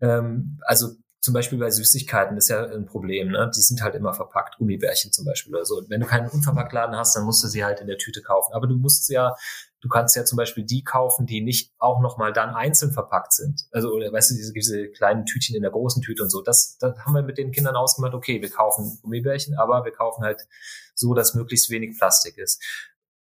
Ähm, also zum Beispiel bei Süßigkeiten ist ja ein Problem, ne? Die sind halt immer verpackt, Gummibärchen zum Beispiel oder so. Und wenn du keinen Unverpacktladen hast, dann musst du sie halt in der Tüte kaufen. Aber du musst ja, du kannst ja zum Beispiel die kaufen, die nicht auch nochmal dann einzeln verpackt sind. Also, oder weißt du, diese, diese kleinen Tütchen in der großen Tüte und so. Das, das haben wir mit den Kindern ausgemacht, okay, wir kaufen Gummibärchen, aber wir kaufen halt so, dass möglichst wenig Plastik ist.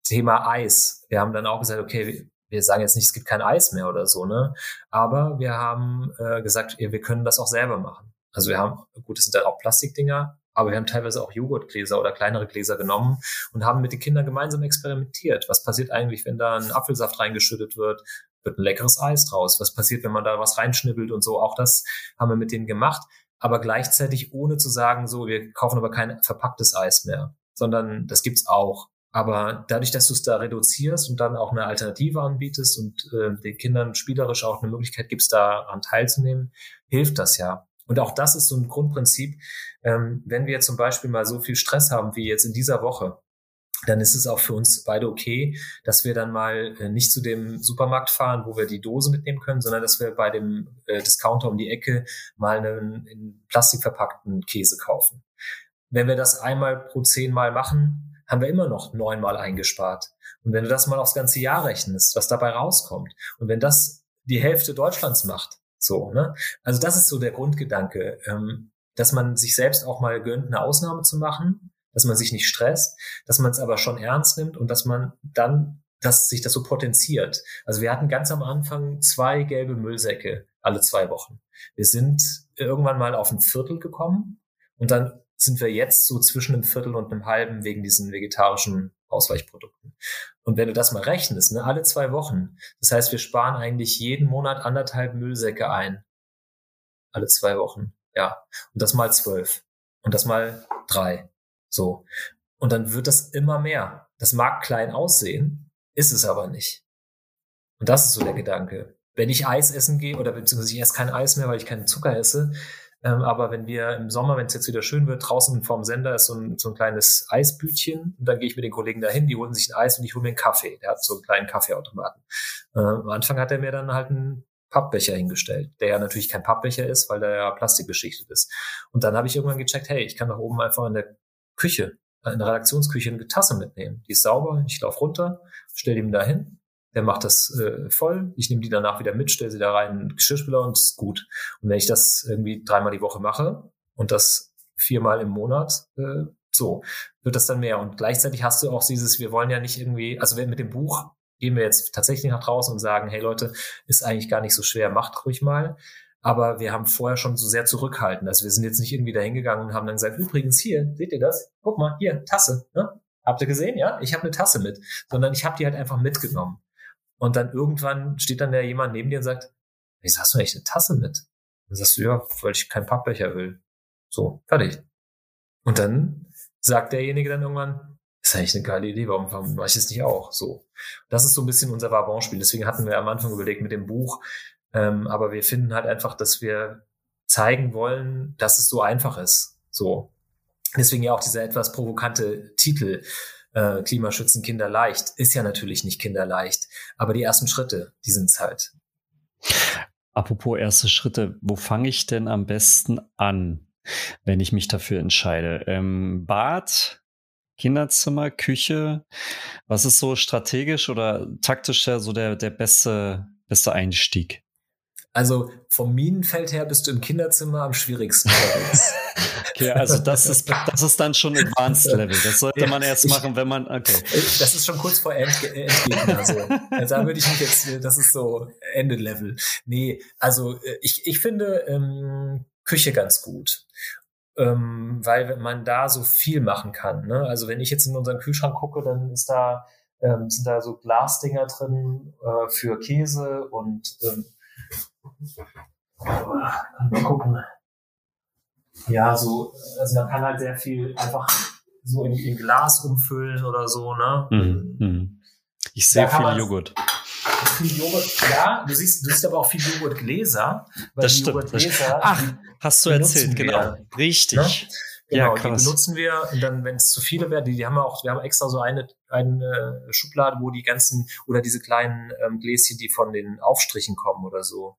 Thema Eis. Wir haben dann auch gesagt, okay, wir sagen jetzt nicht, es gibt kein Eis mehr oder so, ne? Aber wir haben äh, gesagt, ja, wir können das auch selber machen. Also wir haben, gut, es sind dann auch Plastikdinger, aber wir haben teilweise auch Joghurtgläser oder kleinere Gläser genommen und haben mit den Kindern gemeinsam experimentiert. Was passiert eigentlich, wenn da ein Apfelsaft reingeschüttet wird? Wird ein leckeres Eis draus? Was passiert, wenn man da was reinschnibbelt und so? Auch das haben wir mit denen gemacht, aber gleichzeitig ohne zu sagen, so, wir kaufen aber kein verpacktes Eis mehr, sondern das gibt's auch. Aber dadurch, dass du es da reduzierst und dann auch eine Alternative anbietest und äh, den Kindern spielerisch auch eine Möglichkeit gibst, daran teilzunehmen, hilft das ja. Und auch das ist so ein Grundprinzip. Ähm, wenn wir zum Beispiel mal so viel Stress haben wie jetzt in dieser Woche, dann ist es auch für uns beide okay, dass wir dann mal äh, nicht zu dem Supermarkt fahren, wo wir die Dose mitnehmen können, sondern dass wir bei dem äh, Discounter um die Ecke mal einen in Plastik verpackten Käse kaufen. Wenn wir das einmal pro zehn Mal machen, haben wir immer noch neunmal eingespart. Und wenn du das mal aufs ganze Jahr rechnest, was dabei rauskommt, und wenn das die Hälfte Deutschlands macht, so, ne? Also das ist so der Grundgedanke, ähm, dass man sich selbst auch mal gönnt, eine Ausnahme zu machen, dass man sich nicht stresst, dass man es aber schon ernst nimmt und dass man dann, dass sich das so potenziert. Also wir hatten ganz am Anfang zwei gelbe Müllsäcke alle zwei Wochen. Wir sind irgendwann mal auf ein Viertel gekommen und dann sind wir jetzt so zwischen einem Viertel und einem halben wegen diesen vegetarischen Ausweichprodukten. Und wenn du das mal rechnest, ne, alle zwei Wochen, das heißt, wir sparen eigentlich jeden Monat anderthalb Müllsäcke ein. Alle zwei Wochen, ja. Und das mal zwölf. Und das mal drei. So. Und dann wird das immer mehr. Das mag klein aussehen, ist es aber nicht. Und das ist so der Gedanke. Wenn ich Eis essen gehe, oder beziehungsweise ich esse kein Eis mehr, weil ich keinen Zucker esse, ähm, aber wenn wir im Sommer, wenn es jetzt wieder schön wird, draußen vorm Sender ist so ein, so ein kleines Eisbütchen und dann gehe ich mit den Kollegen dahin, die holen sich ein Eis und ich hole mir einen Kaffee. Der hat so einen kleinen Kaffeeautomaten. Äh, am Anfang hat er mir dann halt ein Pappbecher hingestellt, der ja natürlich kein Pappbecher ist, weil der ja plastikbeschichtet ist. Und dann habe ich irgendwann gecheckt, hey, ich kann doch oben einfach in der Küche, in der Redaktionsküche eine Tasse mitnehmen. Die ist sauber, ich laufe runter, stelle ihm da hin, der macht das äh, voll, ich nehme die danach wieder mit, stelle sie da rein, in Geschirrspüler und ist gut. Und wenn ich das irgendwie dreimal die Woche mache und das viermal im Monat, äh, so, wird das dann mehr. Und gleichzeitig hast du auch dieses, wir wollen ja nicht irgendwie, also mit dem Buch gehen wir jetzt tatsächlich nach draußen und sagen, hey Leute, ist eigentlich gar nicht so schwer, macht ruhig mal. Aber wir haben vorher schon so sehr zurückhaltend. Also wir sind jetzt nicht irgendwie dahingegangen und haben dann gesagt, übrigens hier, seht ihr das? Guck mal, hier, Tasse. Ne? Habt ihr gesehen? Ja, ich habe eine Tasse mit. Sondern ich habe die halt einfach mitgenommen. Und dann irgendwann steht dann ja jemand neben dir und sagt, wieso hast du eigentlich eine Tasse mit? Dann sagst du, ja, weil ich keinen Pappbecher will. So, fertig. Und dann sagt derjenige dann irgendwann, ist eigentlich eine geile Idee, warum, warum mache ich das nicht auch? So. Das ist so ein bisschen unser Vabon-Spiel. Deswegen hatten wir am Anfang überlegt mit dem Buch, ähm, aber wir finden halt einfach, dass wir zeigen wollen, dass es so einfach ist. So. Deswegen ja auch dieser etwas provokante Titel, äh, Klimaschützen kinderleicht, ist ja natürlich nicht kinderleicht. Aber die ersten Schritte, die sind's halt. Apropos erste Schritte, wo fange ich denn am besten an, wenn ich mich dafür entscheide? Ähm, Bad, Kinderzimmer, Küche. Was ist so strategisch oder taktisch so der, der beste, beste Einstieg? Also vom Minenfeld her bist du im Kinderzimmer am schwierigsten. [laughs] okay, also das ist, das ist dann schon Advanced Level. Das sollte man erst machen, wenn man, okay. Das ist schon kurz vor Endge Endgegner. Also. also da würde ich mich jetzt, das ist so Ende Level. Nee, also äh, ich, ich finde ähm, Küche ganz gut ähm, weil man da so viel machen kann. Ne? Also wenn ich jetzt in unseren Kühlschrank gucke, dann ist da ähm, sind da so Glasdinger drin äh, für Käse und ähm, mal gucken. Ja, so, also man kann halt sehr viel einfach so in, in Glas umfüllen oder so, ne? Mhm. mhm. Ich sehe viel Joghurt viel Joghurt, ja, du siehst, du siehst aber auch viel Joghurtgläser. Weil das stimmt. Joghurtgläser, Ach, hast du erzählt, genau. Richtig. Ne? Genau, ja, die benutzen wir und dann, wenn es zu viele werden, die, die haben wir auch, wir haben extra so eine, eine Schublade, wo die ganzen, oder diese kleinen ähm, Gläschen, die von den Aufstrichen kommen oder so.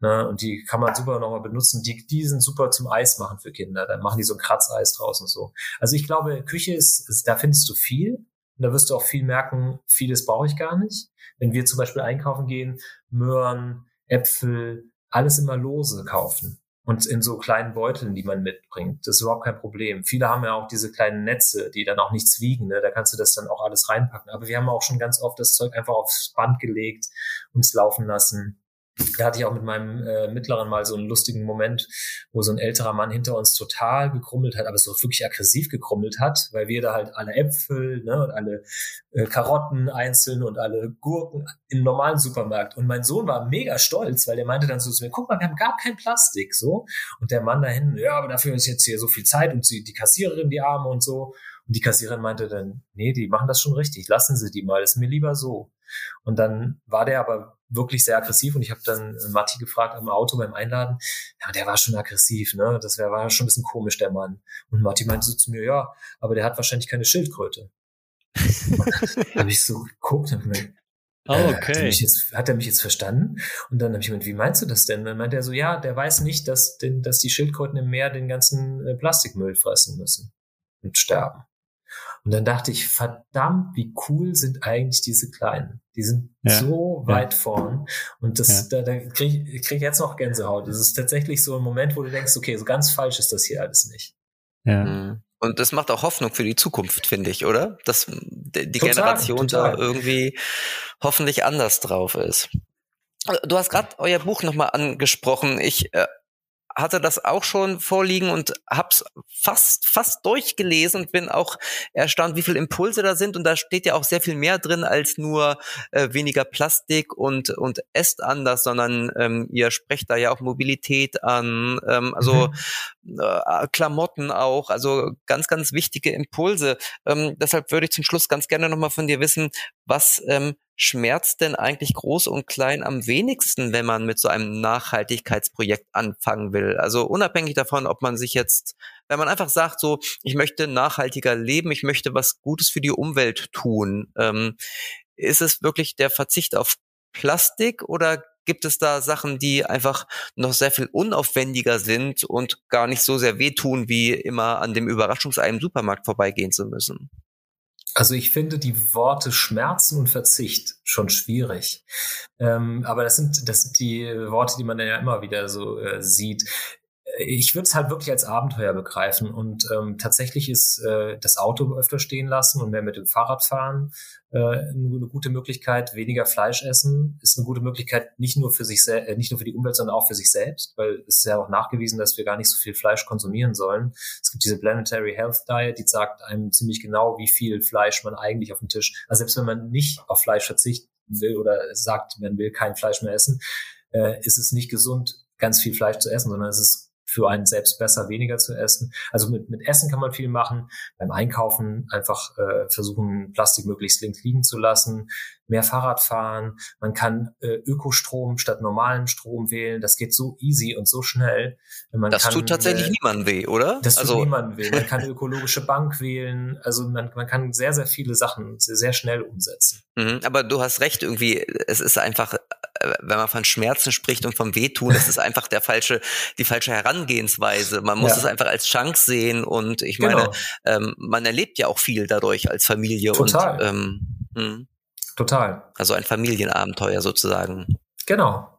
Ne? Und die kann man super nochmal benutzen. Die, die sind super zum Eis machen für Kinder. Dann machen die so ein Kratzeis draußen und so. Also ich glaube, Küche ist, ist da findest du viel. Und da wirst du auch viel merken, vieles brauche ich gar nicht. Wenn wir zum Beispiel einkaufen gehen, Möhren, Äpfel, alles immer lose kaufen und in so kleinen Beuteln, die man mitbringt. Das ist überhaupt kein Problem. Viele haben ja auch diese kleinen Netze, die dann auch nichts wiegen. Ne? Da kannst du das dann auch alles reinpacken. Aber wir haben auch schon ganz oft das Zeug einfach aufs Band gelegt und es laufen lassen. Da hatte ich auch mit meinem äh, Mittleren mal so einen lustigen Moment, wo so ein älterer Mann hinter uns total gekrummelt hat, aber so wirklich aggressiv gekrummelt hat, weil wir da halt alle Äpfel ne, und alle äh, Karotten einzeln und alle Gurken im normalen Supermarkt. Und mein Sohn war mega stolz, weil der meinte dann so zu mir, guck mal, wir haben gar kein Plastik, so. Und der Mann da hinten, ja, aber dafür ist jetzt hier so viel Zeit und sie, die Kassiererin die Arme und so. Und die Kassiererin meinte dann, nee, die machen das schon richtig, lassen Sie die mal, ist mir lieber so. Und dann war der aber wirklich sehr aggressiv und ich habe dann Matti gefragt am Auto beim Einladen, ja, der war schon aggressiv, ne? Das wär, war schon ein bisschen komisch, der Mann. Und Matti meinte so zu mir, ja, aber der hat wahrscheinlich keine Schildkröte. [laughs] habe ich so geguckt und mir, Oh, okay. Hat er, jetzt, hat er, mich jetzt verstanden? Und dann habe ich gemeint, wie meinst du das denn? Und dann meinte er so, ja, der weiß nicht, dass, dass die Schildkröten im Meer den ganzen äh, Plastikmüll fressen müssen und sterben. Und dann dachte ich, verdammt, wie cool sind eigentlich diese Kleinen. Die sind ja, so weit ja. vorn. Und das, ja. da, da kriege ich krieg jetzt noch Gänsehaut. Das ist tatsächlich so ein Moment, wo du denkst, okay, so ganz falsch ist das hier alles nicht. Ja. Mhm. Und das macht auch Hoffnung für die Zukunft, finde ich, oder? Dass die total, Generation total. da irgendwie hoffentlich anders drauf ist. Du hast gerade euer Buch nochmal angesprochen. Ich äh, hatte das auch schon vorliegen und hab's fast fast durchgelesen und bin auch erstaunt, wie viele Impulse da sind und da steht ja auch sehr viel mehr drin als nur äh, weniger Plastik und und esst anders, sondern ähm, ihr sprecht da ja auch Mobilität an, ähm, also mhm. äh, Klamotten auch, also ganz ganz wichtige Impulse. Ähm, deshalb würde ich zum Schluss ganz gerne noch mal von dir wissen, was ähm, schmerzt denn eigentlich groß und klein am wenigsten, wenn man mit so einem Nachhaltigkeitsprojekt anfangen will? Also unabhängig davon, ob man sich jetzt, wenn man einfach sagt, so, ich möchte nachhaltiger leben, ich möchte was Gutes für die Umwelt tun, ähm, ist es wirklich der Verzicht auf Plastik oder gibt es da Sachen, die einfach noch sehr viel unaufwendiger sind und gar nicht so sehr wehtun, wie immer an dem Überraschungsei Supermarkt vorbeigehen zu müssen? Also ich finde die Worte Schmerzen und Verzicht schon schwierig. Ähm, aber das sind, das sind die Worte, die man ja immer wieder so äh, sieht ich würde es halt wirklich als Abenteuer begreifen und ähm, tatsächlich ist äh, das Auto öfter stehen lassen und mehr mit dem Fahrrad fahren äh, eine gute Möglichkeit. Weniger Fleisch essen ist eine gute Möglichkeit nicht nur für sich äh, nicht nur für die Umwelt, sondern auch für sich selbst, weil es ist ja auch nachgewiesen, dass wir gar nicht so viel Fleisch konsumieren sollen. Es gibt diese Planetary Health Diet, die sagt einem ziemlich genau, wie viel Fleisch man eigentlich auf dem Tisch. Also selbst wenn man nicht auf Fleisch verzichten will oder sagt, man will kein Fleisch mehr essen, äh, ist es nicht gesund, ganz viel Fleisch zu essen, sondern es ist für einen selbst besser, weniger zu essen. Also mit, mit Essen kann man viel machen. Beim Einkaufen einfach äh, versuchen, Plastik möglichst links liegen zu lassen. Mehr Fahrrad fahren. Man kann äh, Ökostrom statt normalen Strom wählen. Das geht so easy und so schnell. Man das kann, tut tatsächlich äh, niemandem weh, oder? Das also, tut niemandem weh. Man kann [laughs] ökologische Bank wählen. Also man, man kann sehr, sehr viele Sachen sehr, sehr schnell umsetzen. Mhm, aber du hast recht, irgendwie, es ist einfach wenn man von Schmerzen spricht und vom Wehtun, das ist einfach der falsche, die falsche Herangehensweise. Man muss ja. es einfach als Chance sehen und ich genau. meine, ähm, man erlebt ja auch viel dadurch als Familie Total. und ähm, hm. Total. Also ein Familienabenteuer sozusagen. Genau.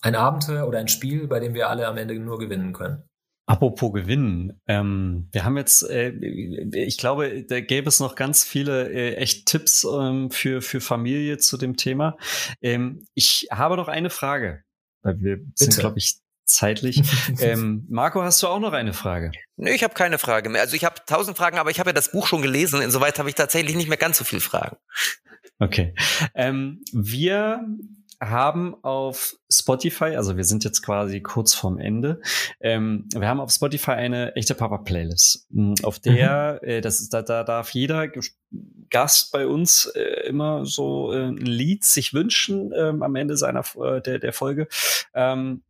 Ein Abenteuer oder ein Spiel, bei dem wir alle am Ende nur gewinnen können. Apropos Gewinnen, ähm, wir haben jetzt, äh, ich glaube, da gäbe es noch ganz viele äh, echt Tipps ähm, für, für Familie zu dem Thema. Ähm, ich habe noch eine Frage, weil wir Bitte. sind, glaube ich, zeitlich. [laughs] ähm, Marco, hast du auch noch eine Frage? Nee, ich habe keine Frage mehr. Also ich habe tausend Fragen, aber ich habe ja das Buch schon gelesen. Insoweit habe ich tatsächlich nicht mehr ganz so viele Fragen. Okay. Ähm, wir haben auf Spotify, also wir sind jetzt quasi kurz vorm Ende, ähm, wir haben auf Spotify eine echte Papa-Playlist, hm, auf der, mhm. äh, das ist, da, da darf jeder Gast bei uns äh, immer so äh, ein Lied sich wünschen ähm, am Ende seiner äh, der, der Folge. Ähm,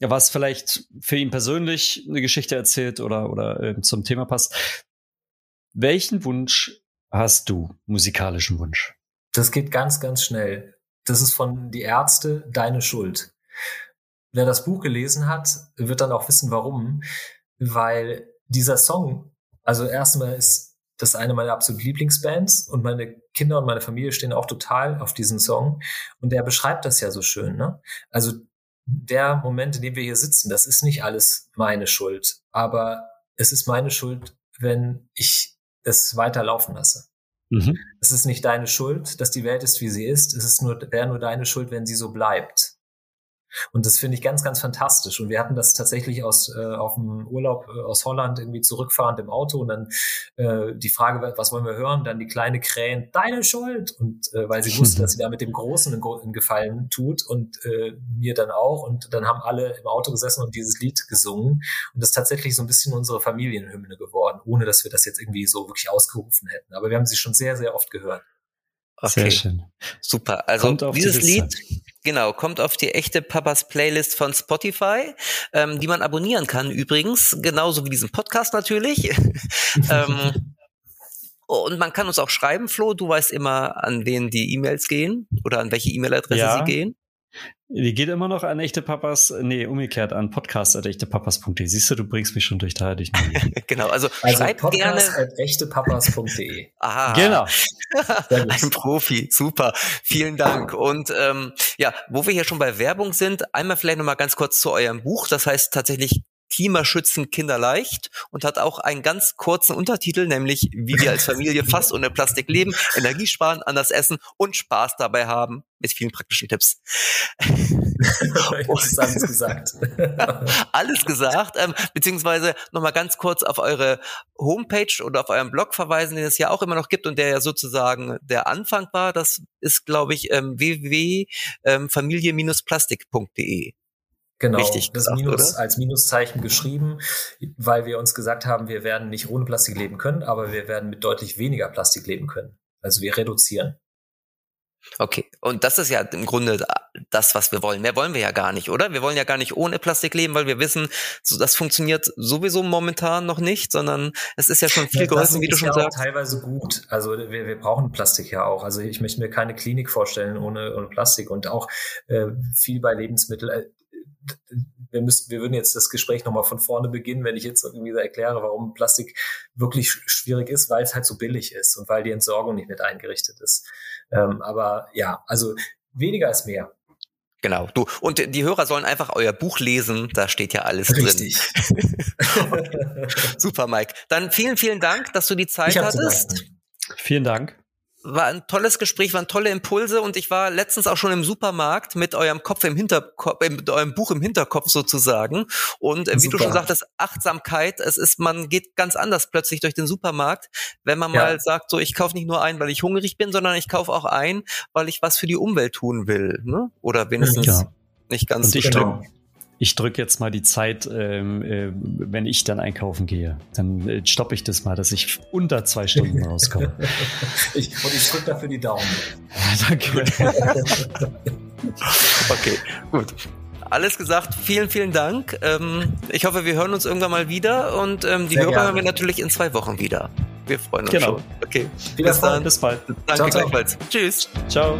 was vielleicht für ihn persönlich eine Geschichte erzählt oder, oder äh, zum Thema passt. Welchen Wunsch hast du, musikalischen Wunsch? Das geht ganz, ganz schnell. Das ist von Die Ärzte deine Schuld. Wer das Buch gelesen hat, wird dann auch wissen, warum. Weil dieser Song, also erstmal ist das eine meiner absoluten Lieblingsbands und meine Kinder und meine Familie stehen auch total auf diesen Song. Und er beschreibt das ja so schön. Ne? Also der Moment, in dem wir hier sitzen, das ist nicht alles meine Schuld, aber es ist meine Schuld, wenn ich es weiterlaufen lasse. Mhm. Es ist nicht deine Schuld, dass die Welt ist, wie sie ist. Es ist nur, wäre nur deine Schuld, wenn sie so bleibt. Und das finde ich ganz, ganz fantastisch. Und wir hatten das tatsächlich aus äh, auf dem Urlaub äh, aus Holland irgendwie zurückfahrend im Auto und dann äh, die Frage, was wollen wir hören? Dann die kleine Krähen, deine Schuld. Und äh, weil sie wusste, dass sie da mit dem Großen einen Gefallen tut und äh, mir dann auch. Und dann haben alle im Auto gesessen und dieses Lied gesungen. Und das ist tatsächlich so ein bisschen unsere Familienhymne geworden, ohne dass wir das jetzt irgendwie so wirklich ausgerufen hätten. Aber wir haben sie schon sehr, sehr oft gehört. Okay. Sehr schön. Super. Also dieses Lied, genau, kommt auf die echte Papas Playlist von Spotify, ähm, die man abonnieren kann übrigens, genauso wie diesen Podcast natürlich. [laughs] ähm, und man kann uns auch schreiben, Flo, du weißt immer, an wen die E-Mails gehen oder an welche E-Mail-Adresse ja. sie gehen. Die geht immer noch an echte Papas, nee, umgekehrt an podcast.echtepapas.de. Siehst du, du bringst mich schon durch da durch. [laughs] genau, also, also schreibt podcast gerne. echtepapas.de. [laughs] Aha. Genau. [laughs] Ein Profi, super. Vielen Dank. Und ähm, ja, wo wir hier schon bei Werbung sind, einmal vielleicht nochmal ganz kurz zu eurem Buch. Das heißt tatsächlich Klimaschützen kinderleicht und hat auch einen ganz kurzen Untertitel, nämlich wie wir als Familie [laughs] fast ohne Plastik leben, Energie sparen, anders essen und Spaß dabei haben, mit vielen praktischen Tipps. [laughs] alles gesagt. [laughs] alles gesagt, ähm, beziehungsweise nochmal ganz kurz auf eure Homepage oder auf euren Blog verweisen, den es ja auch immer noch gibt und der ja sozusagen der Anfang war. Das ist, glaube ich, ähm, www.familie-plastik.de. Genau, Richtig das gesagt, Minus oder? als Minuszeichen geschrieben, weil wir uns gesagt haben, wir werden nicht ohne Plastik leben können, aber wir werden mit deutlich weniger Plastik leben können. Also wir reduzieren. Okay, und das ist ja im Grunde das, was wir wollen. Mehr wollen wir ja gar nicht, oder? Wir wollen ja gar nicht ohne Plastik leben, weil wir wissen, das funktioniert sowieso momentan noch nicht, sondern es ist ja schon viel ja, geholfen, wie du schon ja sagst. teilweise gut. Also wir, wir brauchen Plastik ja auch. Also ich möchte mir keine Klinik vorstellen ohne, ohne Plastik und auch äh, viel bei Lebensmitteln. Wir müssten, wir würden jetzt das Gespräch nochmal von vorne beginnen, wenn ich jetzt irgendwie erkläre, warum Plastik wirklich schwierig ist, weil es halt so billig ist und weil die Entsorgung nicht mit eingerichtet ist. Ähm, aber ja, also weniger ist mehr. Genau, du. Und die Hörer sollen einfach euer Buch lesen, da steht ja alles Richtig. drin. [laughs] Super, Mike. Dann vielen, vielen Dank, dass du die Zeit hattest. Vielen Dank war ein tolles Gespräch, waren tolle Impulse und ich war letztens auch schon im Supermarkt mit eurem Kopf im Hinterkopf, mit eurem Buch im Hinterkopf sozusagen. Und äh, wie Super. du schon sagtest, Achtsamkeit, es ist, man geht ganz anders plötzlich durch den Supermarkt, wenn man ja. mal sagt, so ich kaufe nicht nur ein, weil ich hungrig bin, sondern ich kaufe auch ein, weil ich was für die Umwelt tun will. Ne? Oder wenigstens ja. nicht ganz und so genau ich drücke jetzt mal die Zeit, ähm, äh, wenn ich dann einkaufen gehe. Dann äh, stoppe ich das mal, dass ich unter zwei Stunden rauskomme. [laughs] ich, und ich drücke dafür die Daumen. danke. [laughs] okay, gut. Alles gesagt, vielen, vielen Dank. Ähm, ich hoffe, wir hören uns irgendwann mal wieder und ähm, die Sehr Hörer gerne. hören wir natürlich in zwei Wochen wieder. Wir freuen uns genau. schon. Okay, bis dann. Bis bald. Danke ciao, ciao. gleichfalls. Tschüss. Ciao.